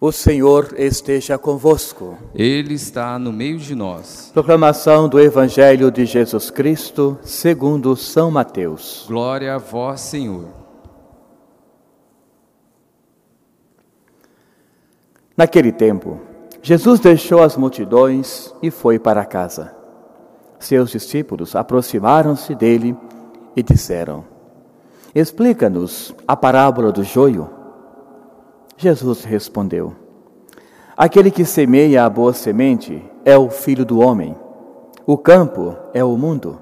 O Senhor esteja convosco. Ele está no meio de nós. Proclamação do Evangelho de Jesus Cristo, segundo São Mateus. Glória a vós, Senhor. Naquele tempo, Jesus deixou as multidões e foi para casa. Seus discípulos aproximaram-se dele e disseram: Explica-nos a parábola do joio. Jesus respondeu: Aquele que semeia a boa semente é o filho do homem. O campo é o mundo.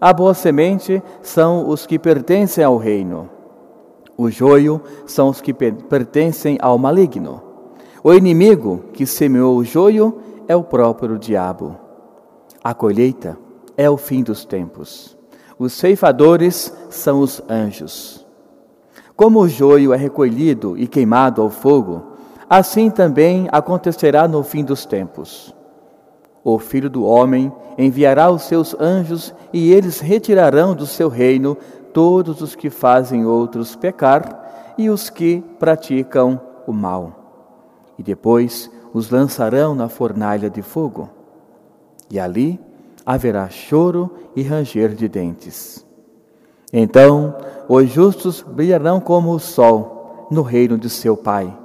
A boa semente são os que pertencem ao reino. O joio são os que pertencem ao maligno. O inimigo que semeou o joio é o próprio diabo. A colheita é o fim dos tempos. Os ceifadores são os anjos. Como o joio é recolhido e queimado ao fogo, assim também acontecerá no fim dos tempos. O Filho do Homem enviará os seus anjos e eles retirarão do seu reino todos os que fazem outros pecar e os que praticam o mal. E depois os lançarão na fornalha de fogo. E ali haverá choro e ranger de dentes. Então os justos brilharão como o sol no reino de seu Pai.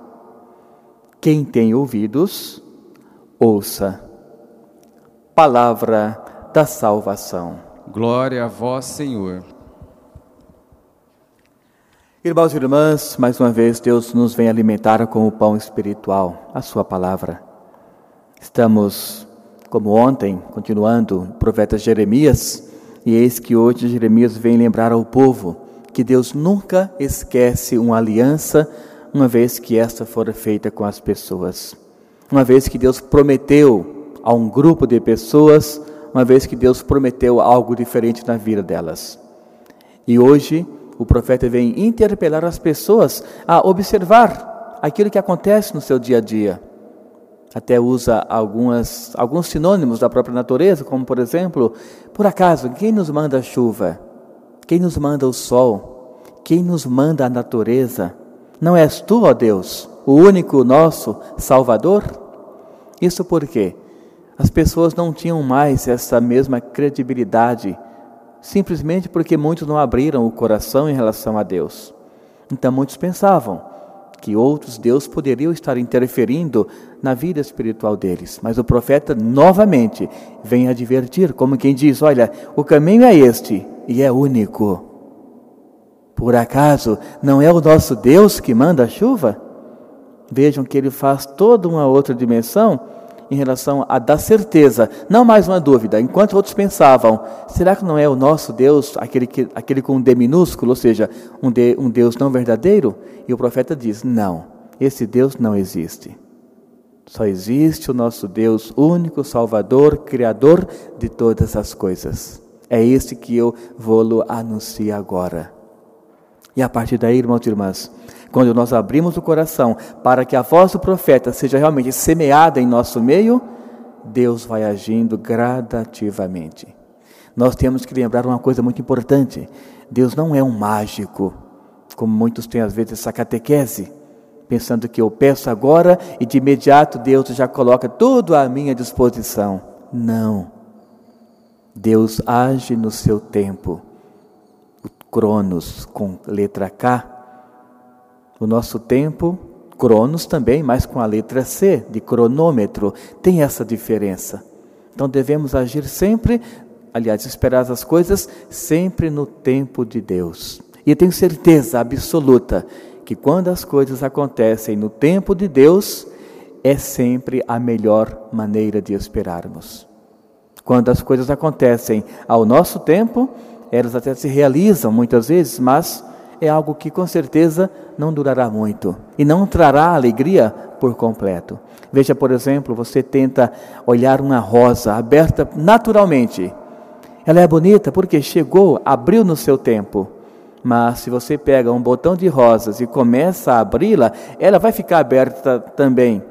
Quem tem ouvidos, ouça. Palavra da salvação. Glória a vós, Senhor. Irmãos e irmãs, mais uma vez Deus nos vem alimentar com o pão espiritual, a Sua palavra. Estamos, como ontem, continuando o profeta Jeremias, e eis que hoje Jeremias vem lembrar ao povo que Deus nunca esquece uma aliança, uma vez que esta for feita com as pessoas. Uma vez que Deus prometeu a um grupo de pessoas, uma vez que Deus prometeu algo diferente na vida delas. E hoje o profeta vem interpelar as pessoas a observar aquilo que acontece no seu dia a dia até usa algumas, alguns sinônimos da própria natureza, como por exemplo, por acaso, quem nos manda a chuva? Quem nos manda o sol? Quem nos manda a natureza? Não és tu, ó Deus, o único nosso Salvador? Isso porque as pessoas não tinham mais essa mesma credibilidade, simplesmente porque muitos não abriram o coração em relação a Deus. Então muitos pensavam, que outros Deus poderiam estar interferindo na vida espiritual deles. Mas o profeta novamente vem advertir, como quem diz: Olha, o caminho é este e é único. Por acaso não é o nosso Deus que manda a chuva? Vejam que ele faz toda uma outra dimensão em relação a dar certeza, não mais uma dúvida. Enquanto outros pensavam, será que não é o nosso Deus, aquele, que, aquele com um D minúsculo, ou seja, um, de, um Deus não verdadeiro? E o profeta diz: não, esse Deus não existe. Só existe o nosso Deus único, Salvador, Criador de todas as coisas. É este que eu vou anunciar agora. E a partir daí, irmãos e irmãs, quando nós abrimos o coração para que a voz do profeta seja realmente semeada em nosso meio, Deus vai agindo gradativamente. Nós temos que lembrar uma coisa muito importante: Deus não é um mágico, como muitos têm às vezes essa catequese, pensando que eu peço agora e de imediato Deus já coloca tudo à minha disposição. Não. Deus age no seu tempo. O Cronos com letra K o nosso tempo, cronos também, mas com a letra C, de cronômetro, tem essa diferença. Então devemos agir sempre, aliás, esperar as coisas sempre no tempo de Deus. E tenho certeza absoluta que quando as coisas acontecem no tempo de Deus, é sempre a melhor maneira de esperarmos. Quando as coisas acontecem ao nosso tempo, elas até se realizam muitas vezes, mas é algo que com certeza não durará muito e não trará alegria por completo. Veja, por exemplo, você tenta olhar uma rosa aberta naturalmente. Ela é bonita porque chegou, abriu no seu tempo. Mas se você pega um botão de rosas e começa a abri-la, ela vai ficar aberta também.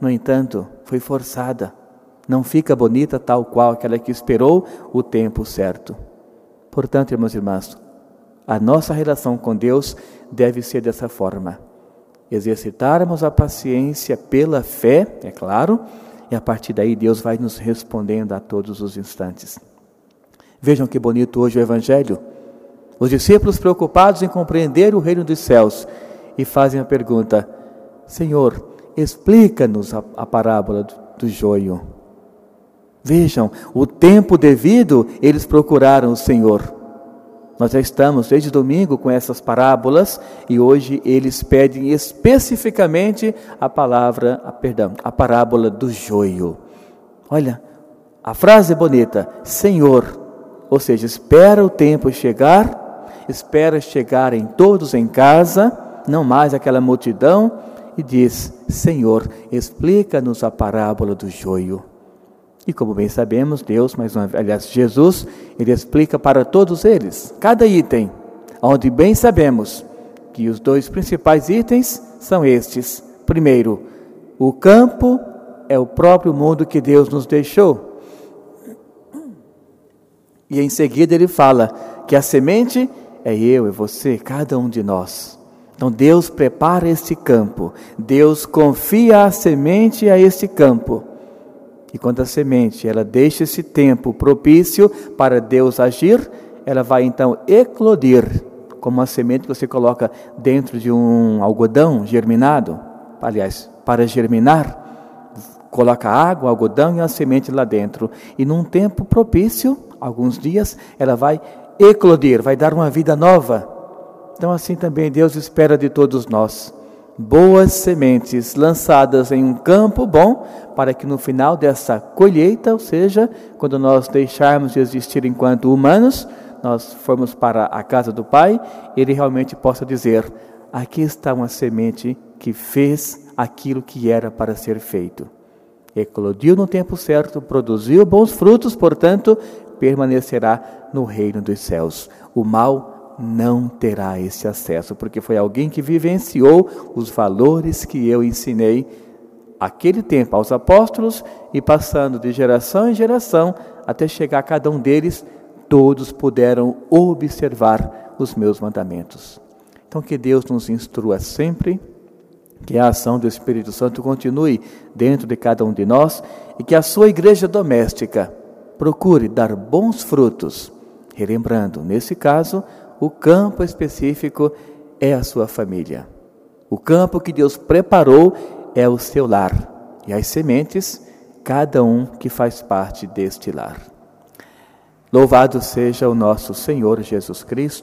No entanto, foi forçada. Não fica bonita tal qual aquela que esperou o tempo certo. Portanto, irmãos e irmãs, a nossa relação com Deus deve ser dessa forma. exercitarmos a paciência pela fé, é claro, e a partir daí Deus vai nos respondendo a todos os instantes. Vejam que bonito hoje o Evangelho. Os discípulos preocupados em compreender o reino dos céus e fazem a pergunta: Senhor, explica-nos a, a, parábola do, do joio. Vejam, o tempo devido eles procuraram o Senhor. Nós já estamos desde domingo com essas parábolas e hoje eles pedem especificamente a palavra, a, perdão, a parábola do joio. Olha, a frase é bonita, Senhor, ou seja, espera o tempo chegar, espera chegarem todos em casa, não mais aquela multidão, e diz: Senhor, explica-nos a parábola do joio. E como bem sabemos, Deus, mais uma aliás, Jesus, ele explica para todos eles, cada item, onde bem sabemos que os dois principais itens são estes. Primeiro, o campo é o próprio mundo que Deus nos deixou. E em seguida ele fala que a semente é eu, é você, cada um de nós. Então Deus prepara este campo, Deus confia a semente a este campo. E quando a semente ela deixa esse tempo propício para Deus agir, ela vai então eclodir, como uma semente que você coloca dentro de um algodão germinado. Aliás, para germinar, coloca água, algodão e a semente lá dentro. E num tempo propício, alguns dias, ela vai eclodir, vai dar uma vida nova. Então, assim também Deus espera de todos nós boas sementes lançadas em um campo bom, para que no final dessa colheita, ou seja, quando nós deixarmos de existir enquanto humanos, nós formos para a casa do Pai, Ele realmente possa dizer: aqui está uma semente que fez aquilo que era para ser feito. Eclodiu no tempo certo, produziu bons frutos, portanto, permanecerá no reino dos céus. O mal não terá esse acesso, porque foi alguém que vivenciou os valores que eu ensinei aquele tempo aos apóstolos e passando de geração em geração até chegar a cada um deles, todos puderam observar os meus mandamentos. Então que Deus nos instrua sempre, que a ação do Espírito Santo continue dentro de cada um de nós e que a sua igreja doméstica procure dar bons frutos, relembrando, nesse caso, o campo específico é a sua família. O campo que Deus preparou é o seu lar. E as sementes, cada um que faz parte deste lar. Louvado seja o nosso Senhor Jesus Cristo